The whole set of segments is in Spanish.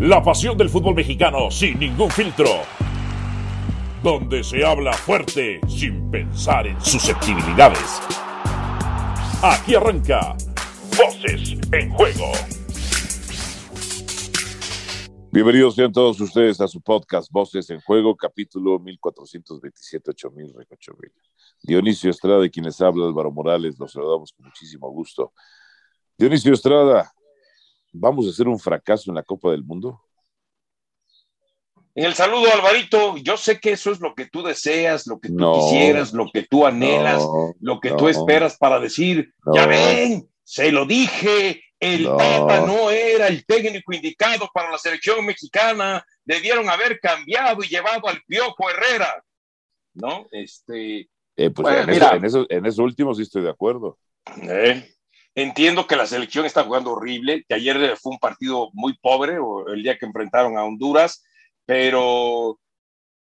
La pasión del fútbol mexicano sin ningún filtro. Donde se habla fuerte sin pensar en susceptibilidades. Aquí arranca Voces en Juego. Bienvenidos sean todos ustedes a su podcast Voces en Juego, capítulo 1427, 8000, 8000. Dionisio Estrada, y quienes habla Álvaro Morales, los saludamos con muchísimo gusto. Dionisio Estrada, ¿vamos a hacer un fracaso en la Copa del Mundo? En el saludo, Alvarito, yo sé que eso es lo que tú deseas, lo que tú no, quisieras, lo que tú anhelas, no, lo que no, tú esperas para decir, ya ven, se lo dije, el Tata no era el técnico indicado para la selección mexicana, debieron haber cambiado y llevado al Piojo Herrera, ¿no? Este, eh, pues bueno, en, mira, eso, en, eso, en, eso, último sí estoy de acuerdo. Eh, entiendo que la selección está jugando horrible, que ayer fue un partido muy pobre, o el día que enfrentaron a Honduras, pero,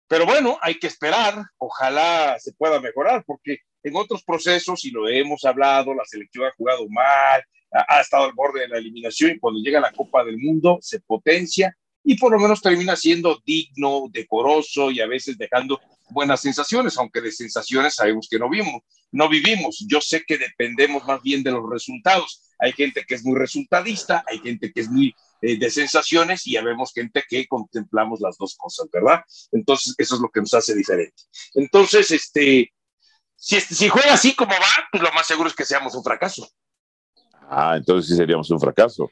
pero bueno, hay que esperar, ojalá se pueda mejorar, porque en otros procesos, y lo hemos hablado, la selección ha jugado mal, ha, ha estado al borde de la eliminación, y cuando llega la Copa del Mundo se potencia y por lo menos termina siendo digno, decoroso y a veces dejando buenas sensaciones, aunque de sensaciones sabemos que no vimos, no vivimos. Yo sé que dependemos más bien de los resultados. Hay gente que es muy resultadista, hay gente que es muy eh, de sensaciones y ya vemos gente que contemplamos las dos cosas, ¿verdad? Entonces, eso es lo que nos hace diferente. Entonces, este, si, si juega así como va, pues lo más seguro es que seamos un fracaso. Ah, entonces sí seríamos un fracaso.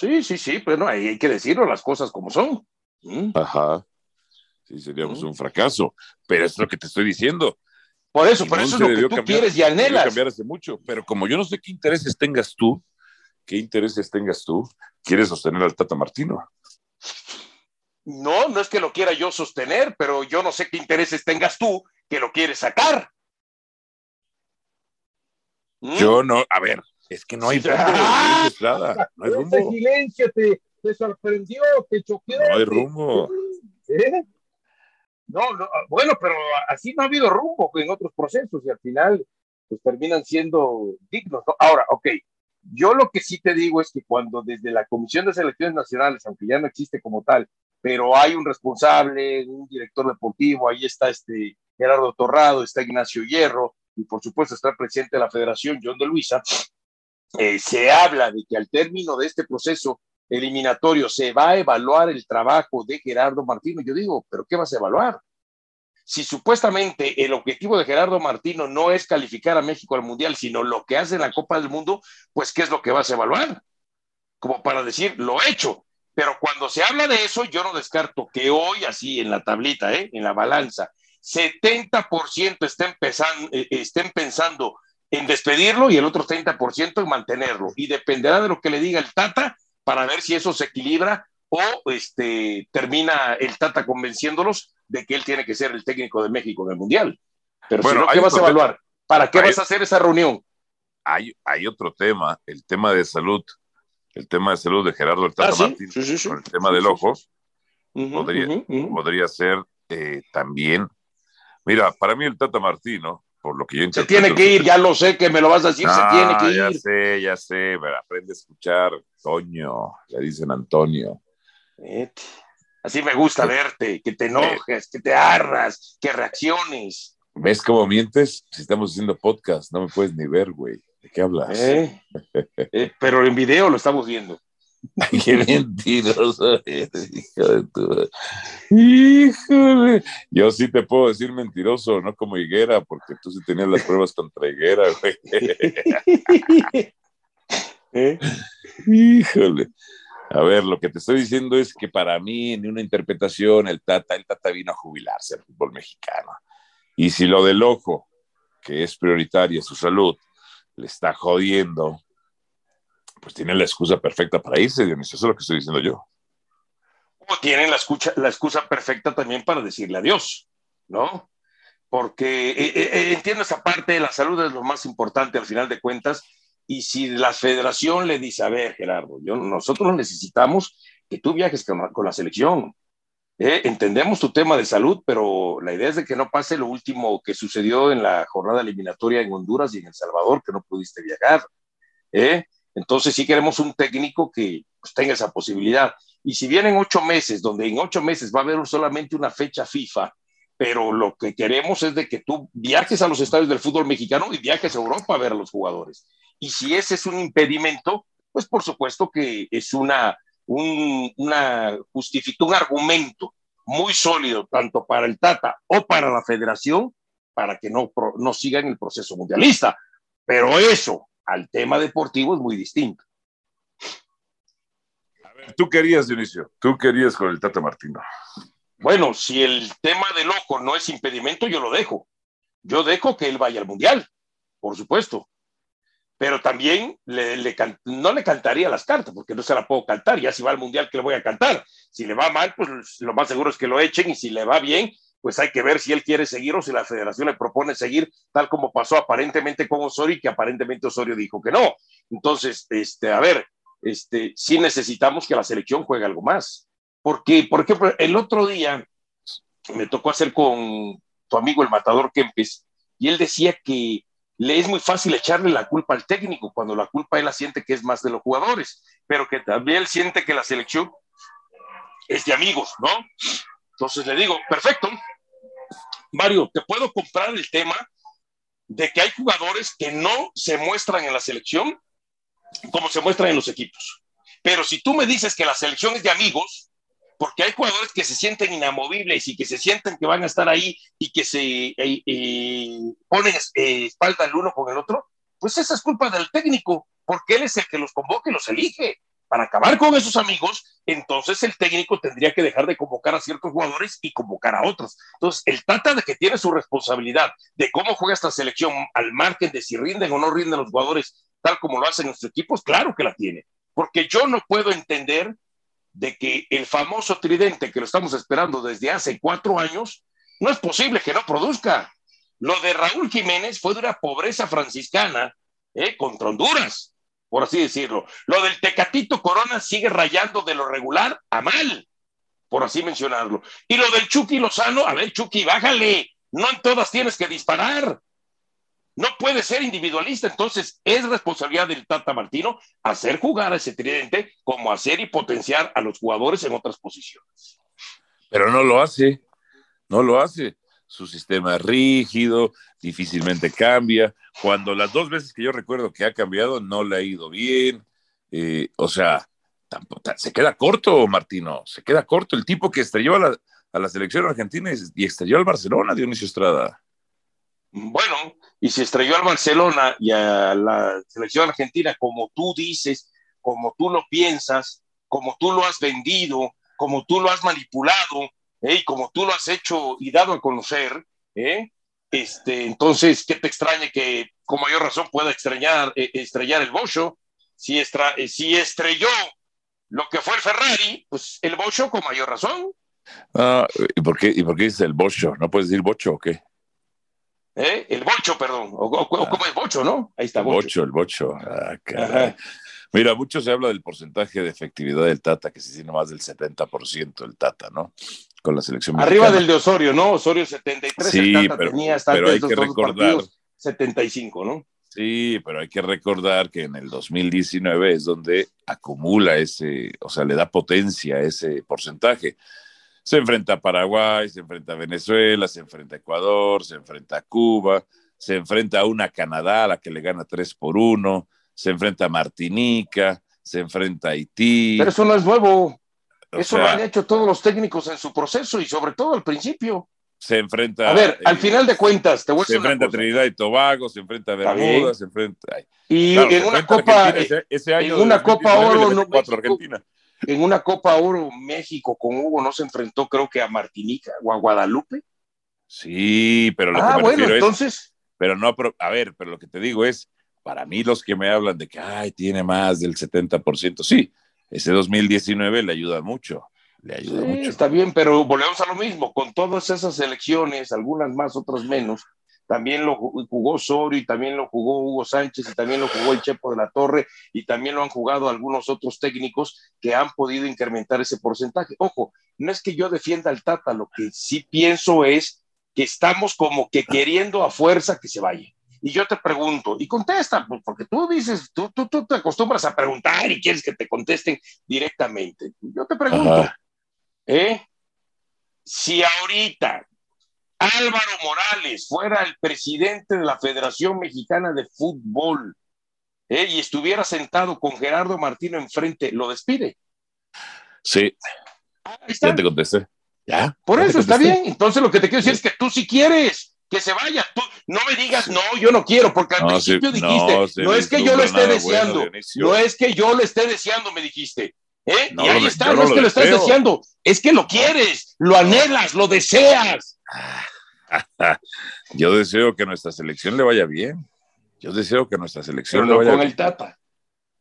Sí, sí, sí, pero no, hay, hay que decirlo las cosas como son. ¿Mm? Ajá. Sí, seríamos ¿Mm? un fracaso. Pero es lo que te estoy diciendo. Por eso, por eso es lo que tú cambiar, quieres y anhelas. cambiar hace mucho, pero como yo no sé qué intereses tengas tú, qué intereses tengas tú, quieres sostener al Tata Martino. No, no es que lo quiera yo sostener, pero yo no sé qué intereses tengas tú que lo quieres sacar. ¿Mm? Yo no, a ver, es que no hay rumbo, ¡Ah! Estrada, no hay rumbo. Ese silencio te, te, sorprendió, te choqueó. No hay rumbo. ¿Eh? No, no, bueno, pero así no ha habido rumbo en otros procesos y al final pues terminan siendo dignos. ¿no? Ahora, ok, yo lo que sí te digo es que cuando desde la Comisión de Selecciones Nacionales, aunque ya no existe como tal, pero hay un responsable, un director deportivo, ahí está este Gerardo Torrado, está Ignacio Hierro, y por supuesto está el presidente de la Federación, John de Luisa, eh, se habla de que al término de este proceso eliminatorio se va a evaluar el trabajo de Gerardo Martino. Yo digo, ¿pero qué vas a evaluar? Si supuestamente el objetivo de Gerardo Martino no es calificar a México al Mundial, sino lo que hace en la Copa del Mundo, pues ¿qué es lo que vas a evaluar? Como para decir, lo he hecho. Pero cuando se habla de eso, yo no descarto que hoy, así en la tablita, ¿eh? en la balanza, 70% estén, empezando, eh, estén pensando en despedirlo y el otro 30% en mantenerlo. Y dependerá de lo que le diga el Tata para ver si eso se equilibra o este, termina el Tata convenciéndolos de que él tiene que ser el técnico de México en el Mundial. Pero bueno, si no, ¿qué vas a evaluar? ¿Para qué hay, vas a hacer esa reunión? Hay, hay otro tema, el tema de salud, el tema de salud de Gerardo el Tata ah, ¿sí? Martín, sí, sí, sí. con el tema del ojo, uh -huh, podría, uh -huh. podría ser eh, también. Mira, para mí el Tata Martino, por lo que yo Se tiene que ir, ya lo sé que me lo vas a decir, se tiene que ya ir. Ya sé, ya sé, aprende a escuchar, Toño, le dicen Antonio. Vete. Así me gusta verte, que te enojes, que te arras, que reacciones. ¿Ves cómo mientes? Si estamos haciendo podcast, no me puedes ni ver, güey. ¿De qué hablas? ¿Eh? eh, pero en video lo estamos viendo. Qué mentiroso eres, hijo de tu. Híjole. Yo sí te puedo decir mentiroso, no como Higuera, porque tú sí tenías las pruebas contra Higuera, güey. ¿Eh? Híjole. A ver, lo que te estoy diciendo es que para mí, en una interpretación, el Tata, el Tata vino a jubilarse al fútbol mexicano. Y si lo del ojo, que es prioritaria su salud, le está jodiendo, pues tiene la excusa perfecta para irse, Dionisio. Eso es lo que estoy diciendo yo. O tienen la, escucha, la excusa perfecta también para decirle adiós, ¿no? Porque eh, eh, entiendo esa parte la salud es lo más importante al final de cuentas. Y si la federación le dice, a ver, Gerardo, yo, nosotros necesitamos que tú viajes con, con la selección. ¿eh? Entendemos tu tema de salud, pero la idea es de que no pase lo último que sucedió en la jornada eliminatoria en Honduras y en El Salvador, que no pudiste viajar. ¿eh? Entonces sí queremos un técnico que pues, tenga esa posibilidad. Y si vienen ocho meses, donde en ocho meses va a haber solamente una fecha FIFA, pero lo que queremos es de que tú viajes a los estadios del fútbol mexicano y viajes a Europa a ver a los jugadores. Y si ese es un impedimento, pues por supuesto que es una, un, una un argumento muy sólido tanto para el Tata o para la federación para que no, no sigan el proceso mundialista. Pero eso al tema deportivo es muy distinto. A ver, tú querías, Dionisio, tú querías con el Tata Martino. Bueno, si el tema del ojo no es impedimento, yo lo dejo. Yo dejo que él vaya al mundial, por supuesto. Pero también le, no le cantaría las cartas, porque no se la puedo cantar. Ya si va al mundial, que le voy a cantar? Si le va mal, pues lo más seguro es que lo echen. Y si le va bien, pues hay que ver si él quiere seguir o si la federación le propone seguir, tal como pasó aparentemente con Osorio, y que aparentemente Osorio dijo que no. Entonces, este, a ver, este, sí necesitamos que la selección juegue algo más. Porque, por ejemplo, el otro día me tocó hacer con tu amigo el matador Kempes, y él decía que le es muy fácil echarle la culpa al técnico, cuando la culpa él la siente que es más de los jugadores, pero que también él siente que la selección es de amigos, ¿no? Entonces le digo, perfecto, Mario, te puedo comprar el tema de que hay jugadores que no se muestran en la selección como se muestran en los equipos. Pero si tú me dices que la selección es de amigos, porque hay jugadores que se sienten inamovibles y que se sienten que van a estar ahí y que se eh, eh, ponen eh, espalda el uno con el otro, pues esa es culpa del técnico, porque él es el que los convoca y los elige. Para acabar con esos amigos, entonces el técnico tendría que dejar de convocar a ciertos jugadores y convocar a otros. Entonces, el Tata de que tiene su responsabilidad de cómo juega esta selección al margen de si rinden o no rinden los jugadores, tal como lo hacen nuestros equipos, claro que la tiene. Porque yo no puedo entender de que el famoso tridente que lo estamos esperando desde hace cuatro años, no es posible que no produzca. Lo de Raúl Jiménez fue de una pobreza franciscana ¿eh? contra Honduras, por así decirlo. Lo del Tecatito Corona sigue rayando de lo regular a mal, por así mencionarlo. Y lo del Chucky Lozano, a ver, Chucky, bájale, no en todas tienes que disparar. No puede ser individualista, entonces es responsabilidad del Tata Martino hacer jugar a ese tridente como hacer y potenciar a los jugadores en otras posiciones. Pero no lo hace, no lo hace. Su sistema es rígido, difícilmente cambia. Cuando las dos veces que yo recuerdo que ha cambiado, no le ha ido bien. Eh, o sea, se queda corto, Martino, se queda corto. El tipo que estrelló a la, a la selección argentina y estrelló al Barcelona, Dionisio Estrada. Bueno, y si estrelló al Barcelona y a la selección argentina, como tú dices, como tú lo piensas, como tú lo has vendido, como tú lo has manipulado, ¿eh? y como tú lo has hecho y dado a conocer, ¿eh? este, entonces, ¿qué te extrañe que con mayor razón pueda extrañar, eh, estrellar el Bocho? Si, estra, si estrelló lo que fue el Ferrari, pues el Bocho con mayor razón. Ah, ¿y, por qué, ¿Y por qué dice el Bocho? ¿No puedes decir Bocho o qué? ¿Eh? El bocho, perdón. O, como es bocho, ¿no? Ahí está, bocho. el bocho. Ah, Mira, mucho se habla del porcentaje de efectividad del Tata, que se tiene más del 70% el Tata, ¿no? Con la selección Arriba del de Osorio, ¿no? Osorio 73, sí, el Tata pero, tenía hasta pero hay que recordar, 75, ¿no? Sí, pero hay que recordar que en el 2019 es donde acumula ese, o sea, le da potencia a ese porcentaje. Se enfrenta a Paraguay, se enfrenta a Venezuela, se enfrenta a Ecuador, se enfrenta a Cuba, se enfrenta a una Canadá a la que le gana 3 por 1, se enfrenta a Martinica, se enfrenta a Haití. Pero eso no es nuevo. Eso lo han hecho todos los técnicos en su proceso y sobre todo al principio. Se enfrenta. A ver, al final de cuentas, te voy a Se enfrenta a Trinidad y Tobago, se enfrenta a Bermuda, se enfrenta. y en una Copa. Ese, año en una Copa Oro, no, Argentina en una Copa Oro México con Hugo no se enfrentó creo que a Martinica o a Guadalupe. Sí, pero lo ah, que me bueno, refiero entonces... pero no, a ver, pero lo que te digo es, para mí los que me hablan de que, ay, tiene más del 70%, sí, ese 2019 le ayuda mucho, le ayuda mucho. Está bien, pero volvemos a lo mismo, con todas esas elecciones, algunas más, otras menos, también lo jugó Sorio y también lo jugó Hugo Sánchez y también lo jugó el Chepo de la Torre y también lo han jugado algunos otros técnicos que han podido incrementar ese porcentaje. Ojo, no es que yo defienda al Tata, lo que sí pienso es que estamos como que queriendo a fuerza que se vaya. Y yo te pregunto, y contesta, porque tú dices, tú, tú, tú te acostumbras a preguntar y quieres que te contesten directamente. Yo te pregunto, ¿eh? si ahorita Álvaro Morales fuera el presidente de la Federación Mexicana de Fútbol ¿eh? y estuviera sentado con Gerardo Martino enfrente, ¿lo despide? Sí. Ya te contesté. Ya. Por eso está bien. Entonces lo que te quiero decir es que tú si quieres que se vaya, tú no me digas, no, yo no quiero, porque al principio dijiste, no, es que yo lo esté deseando, no es que yo lo esté deseando, me dijiste. ¿Eh? y ahí está, no, es que lo estés deseando, es que lo quieres, lo anhelas, lo deseas. Yo deseo que nuestra selección le vaya bien. Yo deseo que nuestra selección le vaya con el Tata.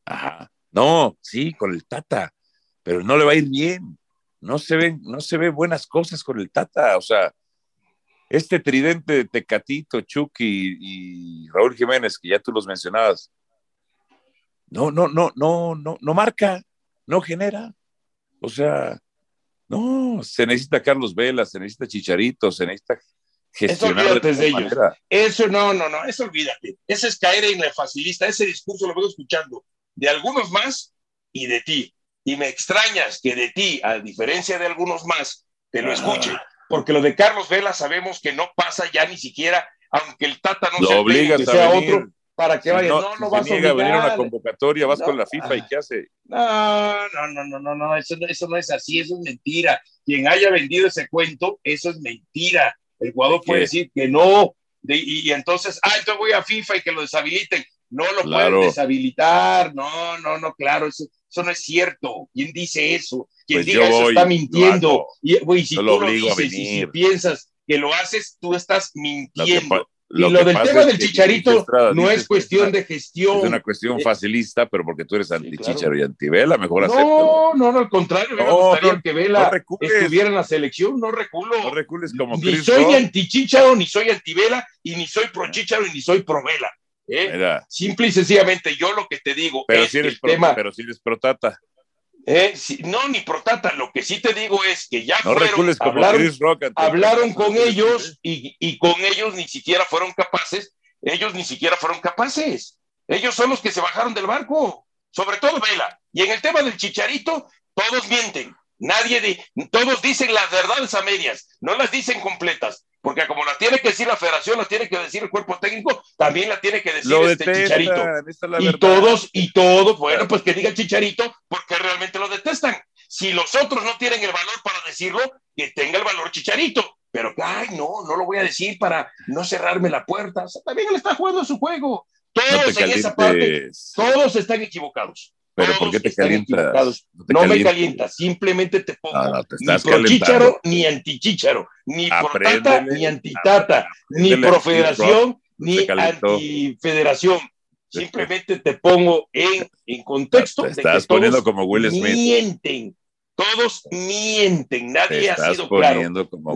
Ajá. No, sí, con el Tata, pero no le va a ir bien. No se ven, no se ven buenas cosas con el Tata. O sea, este tridente de Tecatito, Chucky y Raúl Jiménez, que ya tú los mencionabas, no, no, no, no, no, no marca, no genera. O sea, no, se necesita Carlos Vela, se necesita Chicharito, se necesita gestionar eso de, ellos. Eso no, no, no, eso olvídate. Ese es caer en la facilista. Ese discurso lo vengo escuchando de algunos más y de ti. Y me extrañas que de ti, a diferencia de algunos más, te lo escuche. Porque lo de Carlos Vela sabemos que no pasa ya ni siquiera, aunque el Tata no lo obliga a sea otro, para que vaya. No, no, no vas a venir a una convocatoria, vas con la FIFA y ¿qué hace? No, no, no, no, no, no, eso, eso no es así, eso es mentira. Quien haya vendido ese cuento, eso es mentira. El jugador puede decir que no, y, entonces, ah, entonces voy a FIFA y que lo deshabiliten. No lo pueden deshabilitar, no, no, no, claro, eso, eso no es cierto. ¿Quién dice eso? Quien pues diga eso está mintiendo. Y, si tú lo, dices y si piensas que lo haces, tú estás mintiendo. y lo del tema del chicharito no es cuestión de gestión. Es una cuestión eh, facilista, pero porque tú eres anti-chicharo y anti-vela, mejor No, no, no, al contrario, me gustaría que Vela estuviera en la selección, no reculo. No recules como Ni soy anti-chicharo, ni soy anti-vela, y ni soy pro-chicharo, y ni soy pro-vela. ¿Eh? Simple y sencillamente, yo lo que te digo pero es si eres el pro, tema... Pero si eres protata. Eh, no, ni protata, lo que sí te digo es que ya no fueron, hablaron, Chris Rock hablaron con ellos y, y, con ellos ni siquiera fueron capaces, ellos ni siquiera fueron capaces. Ellos son los que se bajaron del barco, sobre todo Vela. Y en el tema del chicharito, todos mienten. Nadie, de, todos dicen las verdades a medias, no las dicen completas porque como la tiene que decir la federación, la tiene que decir el cuerpo técnico, también la tiene que decir este Chicharito. Y todos, y todos, bueno, pues que diga Chicharito, porque realmente lo detestan. Si los otros no tienen el valor para decirlo, que tenga el valor Chicharito. Pero, ay, no, no lo voy a decir para no cerrarme la puerta. también él está jugando su juego. Todos en esa parte, todos están equivocados. Pero ¿por qué te calientas? No, me calienta, simplemente te pongo ni pro chicharo ni antichicharo, ni pro tata ni antitata, ni pro federación ni antifederación. Simplemente te pongo en, en contexto. Te estás poniendo como Will Smith. Mienten. Todos mienten. Nadie ha sido claro.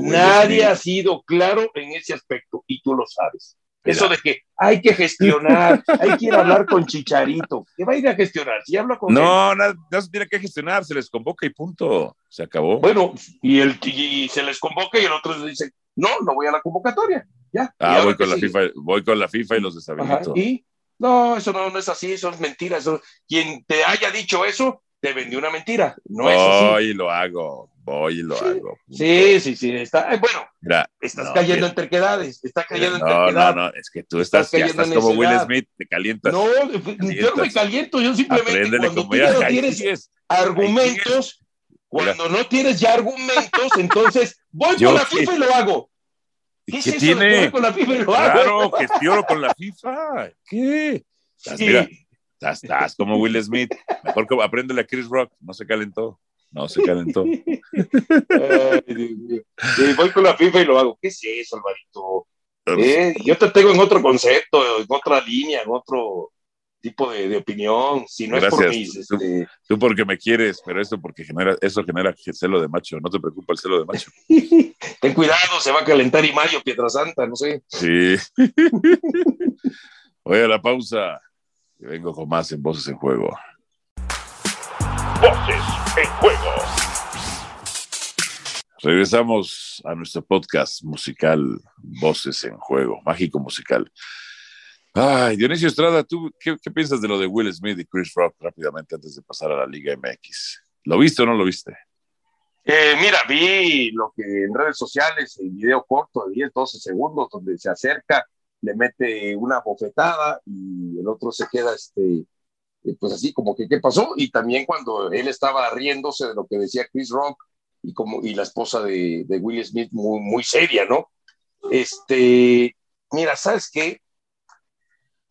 Nadie ha sido claro en ese aspecto y tú lo sabes. Eso de que hay que gestionar, hay que ir a hablar con Chicharito. ¿Qué va a ir a gestionar? Si habla con no, no, no, se tiene que gestionar, se les convoca y punto. Se acabó. Bueno, y, el, y se les convoca y el otro dice, no, no voy a la convocatoria. Ya. Ah, voy con, la FIFA, voy con la FIFA y los deshabilito. y no, eso no, no, es así, eso es mentira. Eso, quien te haya dicho eso, te vendió una mentira. No es así. lo hago voy y lo hago. Sí, sí, sí, está, bueno, estás cayendo en terquedades, estás cayendo en terquedades. No, no, es que tú estás, estás, como Will Smith, te calientas. No, yo no me caliento, yo simplemente cuando tú ya no tienes argumentos, cuando no tienes ya argumentos, entonces voy con la FIFA y lo hago. ¿Qué, ¿Qué tiene? Voy con la FIFA y lo claro, hago. gestiono con la FIFA. ¿Qué? Estás, mira, estás, estás como Will Smith. Mejor que aprende a Chris Rock, no se calentó. No, se calentó. voy con la FIFA y lo hago. ¿Qué es eso, Alvarito? Eh, yo te tengo en otro concepto, en otra línea, en otro tipo de, opinión. Si no es por mis, este... tú, porque me quieres, pero eso porque genera, eso genera celo de macho. No te preocupa el celo de macho. Ten cuidado, se va a calentar y mayo, Santa, no sé. Sí. Voy a la pausa y vengo con más en Voces en Juego. Voces en juego. Regresamos a nuestro podcast musical Voces en Juego, mágico musical. Ay, Dionisio Estrada, ¿tú qué, qué, piensas de lo de Will Smith y Chris Rock rápidamente antes de pasar a la Liga MX? ¿Lo viste o no lo viste? Eh, mira, vi lo que en redes sociales, el video corto de 10, 12 segundos, donde se acerca, le mete una bofetada y el otro se queda, este, pues así como que, ¿qué pasó? Y también cuando él estaba riéndose de lo que decía Chris Rock y, como, y la esposa de, de Will Smith, muy, muy seria, ¿no? Este, mira, ¿sabes qué?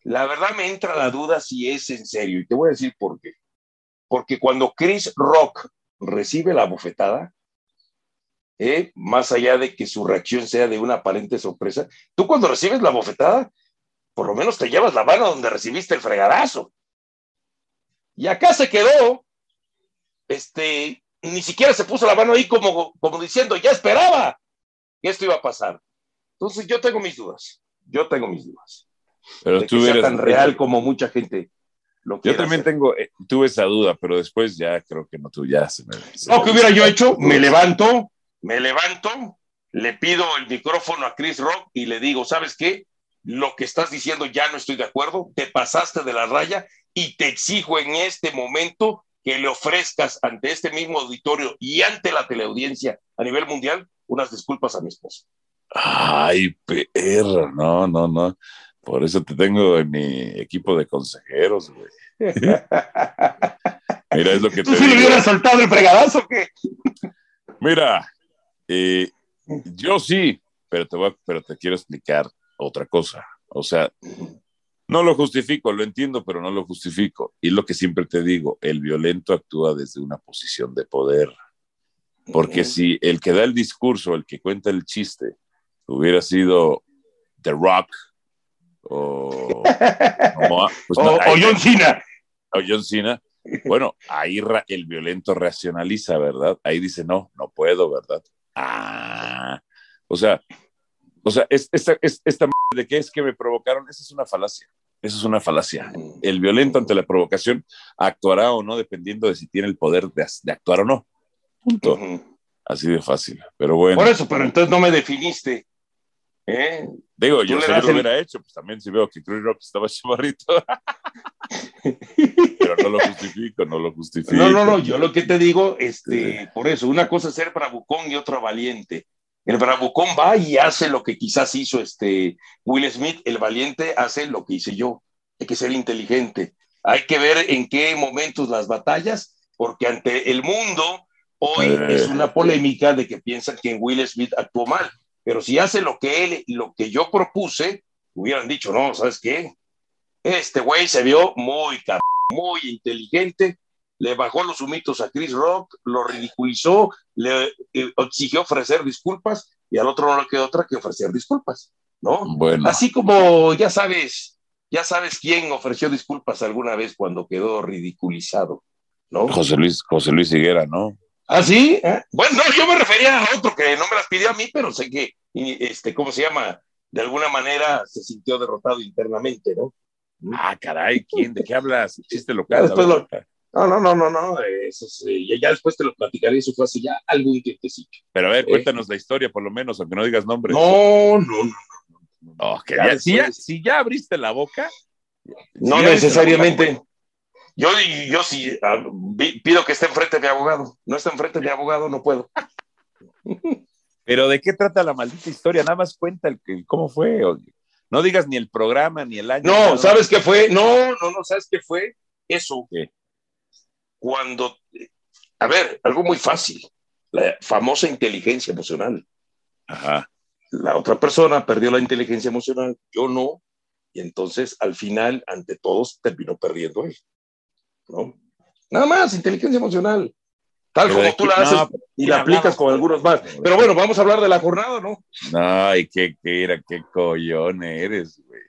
La verdad me entra la duda si es en serio, y te voy a decir por qué. Porque cuando Chris Rock recibe la bofetada, ¿eh? más allá de que su reacción sea de una aparente sorpresa, tú cuando recibes la bofetada, por lo menos te llevas la mano donde recibiste el fregadazo. Y acá se quedó, este, ni siquiera se puso la mano ahí como, como diciendo, ya esperaba que esto iba a pasar. Entonces yo tengo mis dudas, yo tengo mis dudas. Pero de tú que sea eres tan real como mucha gente lo Yo también hacer. tengo, eh, tuve esa duda, pero después ya creo que no tú ya se me. se No, me- ¿qué hubiera yo hecho? Me levanto, me levanto, le pido el micrófono a Chris Rock y le digo, ¿sabes qué? Lo que estás diciendo ya no estoy de acuerdo, te pasaste de la raya y te exijo en este momento que le ofrezcas ante este mismo auditorio y ante la teleaudiencia a nivel mundial unas disculpas a mi esposa. Ay, perro, no, no, no. Por eso te tengo en mi equipo de consejeros, güey. Mira, es lo que te ¿Tú sí le hubieras soltado el fregadazo o qué? Mira, eh, yo sí, pero te, voy a- pero te quiero explicar otra cosa. O sea, no lo justifico, lo entiendo, pero no lo justifico. Y lo que siempre te digo, el violento actúa desde una posición de poder. Porque si el que da el discurso, el que cuenta el chiste, hubiera sido The Rock o, o- pues o, no, o John Cena. o John Cena, bueno, ahí ra- el violento racionaliza, ¿verdad? Ahí dice, no, no puedo, ¿verdad? Ah, o sea, o sea, es, esta, es, esta m- de que es que me provocaron, esa es una falacia, esa es una falacia. El violento ante la provocación actuará o no dependiendo de si tiene el poder de, de actuar o no. Punto. Así de fácil. Pero bueno, Por eso, pero entonces no me definiste. ¿eh? digo, yo si yo lo el- hubiera hecho, pues también si veo que Chris Rock estaba chavarrito. Pero no lo justifico, no lo justifico. No, no, no, yo lo que te digo, este, por eso, una cosa es ser bravucón y otra valiente. El bravucón va y hace lo que quizás hizo este Will Smith, el valiente hace lo que hice yo. Hay que ser inteligente. Hay que ver en qué momentos las batallas, porque ante el mundo hoy Eh. es una polémica de que piensan que Will Smith actuó mal. Pero si hace lo que él, lo que yo propuse, hubieran dicho, no, ¿sabes qué? Este güey se vio muy muy inteligente, le bajó los humitos a Chris Rock, lo ridiculizó, le eh, exigió ofrecer disculpas y al otro no le quedó otra que ofrecer disculpas, ¿no? Bueno, Así como ya sabes, ya sabes quién ofreció disculpas alguna vez cuando quedó ridiculizado, ¿no? José Luis, José Luis Higuera, ¿no? ¿Ah, sí? ¿Eh? Bueno, no, yo me refería a otro que no me las pidió a mí, pero sé que, este, ¿cómo se llama? De alguna manera se sintió derrotado internamente, ¿no? Ah, caray, ¿quién? ¿De qué hablas? Chiste local. después. No, no, no, no, no, eso es, eh, ya, después te lo platicaré, eso fue hace ya algún tiempecito. Pero a ver, cuéntanos la historia, por lo menos, aunque no digas nombres. No, no, no. Oh, que Ya si, ya, después. si ya abriste la boca. No si necesariamente. boca, Yo, yo sí ah, pido que esté enfrente de mi abogado. No está enfrente de mi abogado, no puedo. Pero ¿de qué trata la maldita historia? Nada más cuenta el, el cómo fue. o- no digas ni el programa, ni el año. No. ¿sabes qué fue? No, no, no, ¿sabes qué fue? Eso. ¿Qué? Cuando, a ver, algo muy fácil. La famosa inteligencia emocional. Ajá. La otra persona perdió la inteligencia emocional, yo no. Y entonces, al final, ante todos, terminó perdiendo él. ¿No? Nada más, inteligencia emocional. Tal Pero como tú qué- la haces no, y ¿quién la aplicas con algunos más. Pero bueno, vamos a hablar de la jornada, ¿no? No, y qué, qué era, qué collón eres, güey.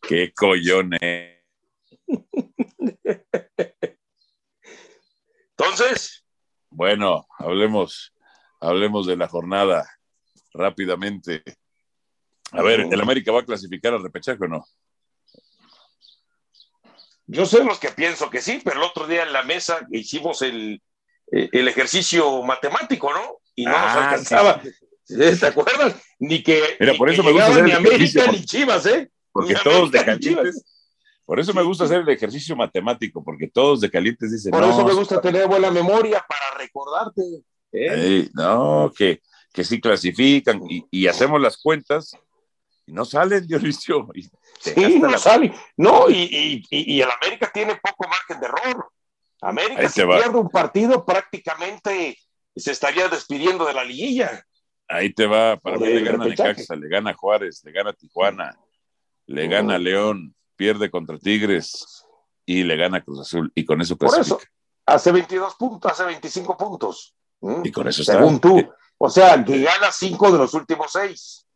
Qué collón eres. Entonces, Bueno, hablemos, hablemos de la jornada rápidamente. A ver, ¿el América va a clasificar al repechaje o no? yo sé los que pienso que sí, pero el otro día en la mesa hicimos el, eh, el ejercicio matemático, ¿no? Y no nos Ah, alcanzaba. ¿Te acuerdas? Ni que, Mira, ni por que eso me gusta hacer ni América ejercicio, ni Chivas, ¿eh? Porque todos de calientes. Por eso me gusta hacer el ejercicio matemático, porque todos de calientes dicen. Por eso me gusta tener buena memoria para recordarte. ¿eh? no, que, que sí clasifican y, hacemos las cuentas y no salen, Dionisio. Y sí, no salen. No, y, y, el América tiene poco margen de error. América si pierde un partido prácticamente se estaría despidiendo de la liguilla. Ahí te va, para mí le gana Necaxa, le gana Juárez, le gana Tijuana, le gana León, pierde contra Tigres y le gana Cruz Azul y con eso Por eso, hace 22 puntos, hace 25 puntos. Y con eso está. Según tú. O sea, que gana 5 de los últimos 6.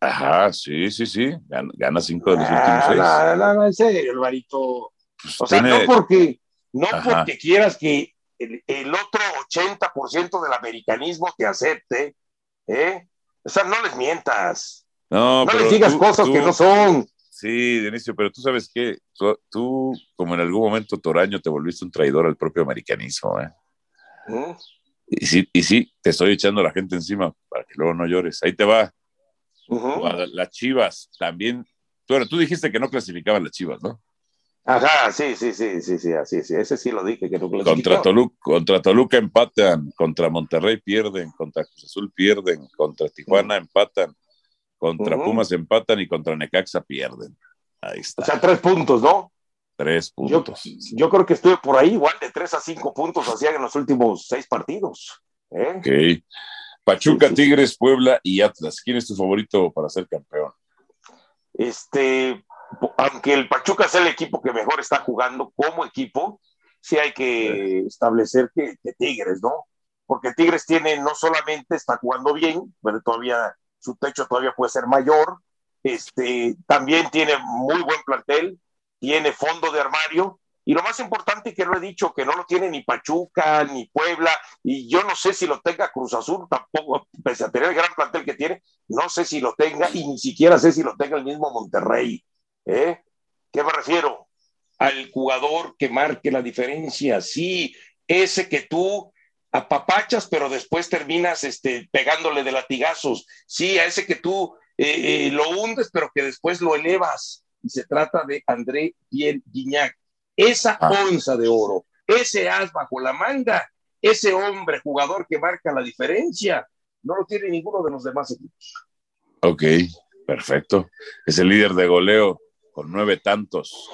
Ajá, sí, sí, sí. Gana 5 de los últimos 6. No, no, no, en serio, Alvarito. Pues o sea, no porque, no porque quieras que el, el otro 80% del americanismo te acepte, ¿eh? O sea, no les mientas. No, no les digas cosas que no son. Sí, Dionisio, pero tú sabes que tú, como en algún momento Toraño, te volviste un traidor al propio americanismo, ¿eh? ¿Mm? Y sí, y sí, te estoy echando a la gente encima para que luego no llores. Ahí te va. Las Chivas también. Bueno, tú dijiste que no clasificaban las Chivas, ¿no? Ajá, sí, sí, sí, sí, sí, así, sí. Ese sí lo dije que no Contra Toluca, contra Toluca empatan, contra Monterrey pierden, contra Cruz Azul pierden, contra Tijuana empatan, contra Pumas empatan y contra Necaxa pierden. Ahí está. O sea, tres puntos, ¿no? Tres puntos. Yo, creo que estuve por ahí igual de tres a cinco puntos hacían en los últimos seis partidos. ¿eh? Ok. Pachuca, Tigres, Puebla y Atlas. ¿Quién es tu favorito para ser campeón? Este, aunque el Pachuca es el equipo que mejor está jugando como equipo, sí hay que establecer que, Tigres, ¿no? Porque Tigres tiene, no solamente está jugando bien, pero todavía su techo todavía puede ser mayor, este, también tiene muy buen plantel, tiene fondo de armario, y lo más importante que lo he dicho, que no lo tiene ni Pachuca, ni Puebla, y yo no sé si lo tenga Cruz Azul, tampoco, pese a tener el gran plantel que tiene, no sé si lo tenga, y ni siquiera sé si lo tenga el mismo Monterrey. ¿Eh? ¿Qué me refiero? Al jugador que marque la diferencia, sí, ese que tú apapachas, pero después terminas este, pegándole de latigazos, sí, a ese que tú eh, eh, lo hundes, pero que después lo elevas. Y se trata de André Pierre Guignac. Esa ah. onza de oro, ese as bajo la manga, ese hombre jugador que marca la diferencia, no lo tiene ninguno de los demás equipos. Ok, perfecto. Es el líder de goleo con nueve tantos.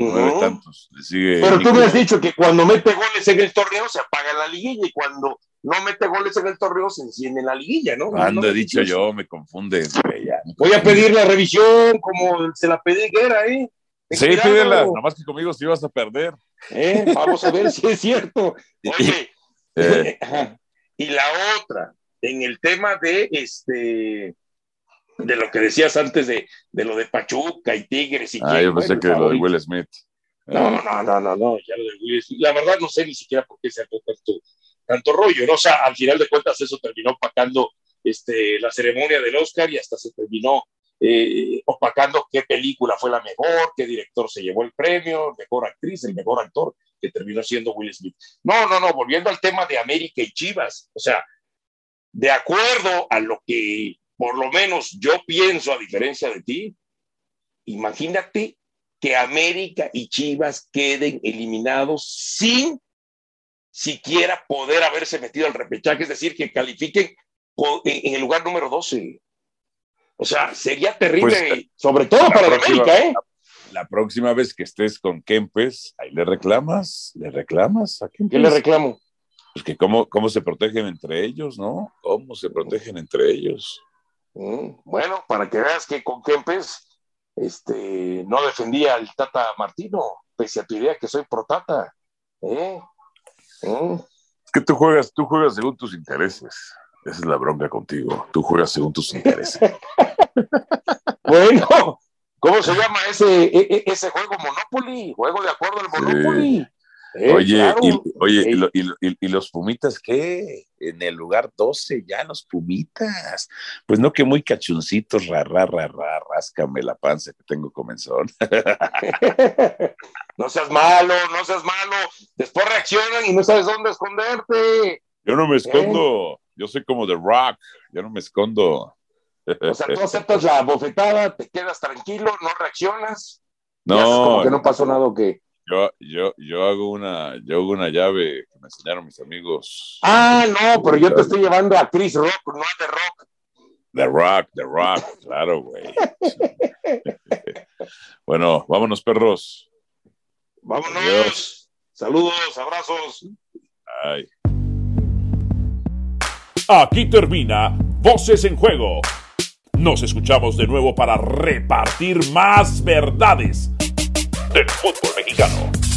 Nueve tantos. Pero tú me has dicho que cuando mete goles en el torneo se apaga la liguilla y cuando no mete goles en el torneo se enciende la liguilla, ¿no? Cuando he dicho yo, me confunde. Voy a pedir la revisión como se la pedí Guerra, ¿eh? sí, pídela, nomás que conmigo si vas a perder. ¿Eh? Vamos a ver si es cierto. Oye, eh. y la otra, en el tema de este de lo que decías antes de, de lo de Pachuca y Tigres y Ah, yo pensé que lo de Will Smith. No, no, no, no, no, ya lo de Will Smith. La verdad no sé ni siquiera por qué se tanto, tanto rollo, ¿no? O sea, al final de cuentas eso terminó opacando este, la ceremonia del Oscar y hasta se terminó eh, opacando qué película fue la mejor, qué director se llevó el premio, mejor actriz, el mejor actor, que terminó siendo Will Smith. No, no, no, volviendo al tema de América y Chivas, o sea, de acuerdo a lo que por lo menos yo pienso, a diferencia de ti, imagínate que América y Chivas queden eliminados sin siquiera poder haberse metido al repechaje, es decir, que califiquen en el lugar número 12. O sea, sería terrible, pues, sobre todo para América, ¿eh? La próxima vez que estés con Kempes, ahí le reclamas, le reclamas a Kempes. ¿Qué le reclamo? Pues que cómo, cómo se protegen entre ellos, ¿no? ¿Cómo se protegen entre ellos? Mm, bueno, para que veas que con Kempes este, no defendía al Tata Martino, pese a tu idea que soy pro Tata. ¿eh? Mm. Es que tú juegas, tú juegas según tus intereses. Esa es la bronca contigo. Tú juegas según tus intereses. bueno, ¿cómo se llama ese, e, e, ese juego Monopoly? Juego de acuerdo al Monopoly. Eh, oye, y, oye y, los Pumitas qué? En el lugar 12 ya los Pumitas. Pues no que muy cachuncitos, ra, ra, ra, ra, ráscame la panza que tengo comenzón. no seas malo, no seas malo. Después reaccionan y no sabes dónde esconderte. Yo no me ¿Eh? escondo. Yo soy como The Rock. Yo no me escondo. O sea, tú aceptas la bofetada, te quedas tranquilo, no reaccionas. No, como que no pasó nada o qué. Yo, yo, yo hago una, yo hago una llave que me enseñaron mis amigos. Ah, no, pero yo te estoy llevando a Chris Rock, no a The Rock. The Rock, The Rock, claro, güey. bueno, vámonos, perros. Vámonos. Adiós. Saludos, abrazos. Ay. Aquí termina Voces en Juego. Nos escuchamos de nuevo para repartir más verdades del fútbol mexicano.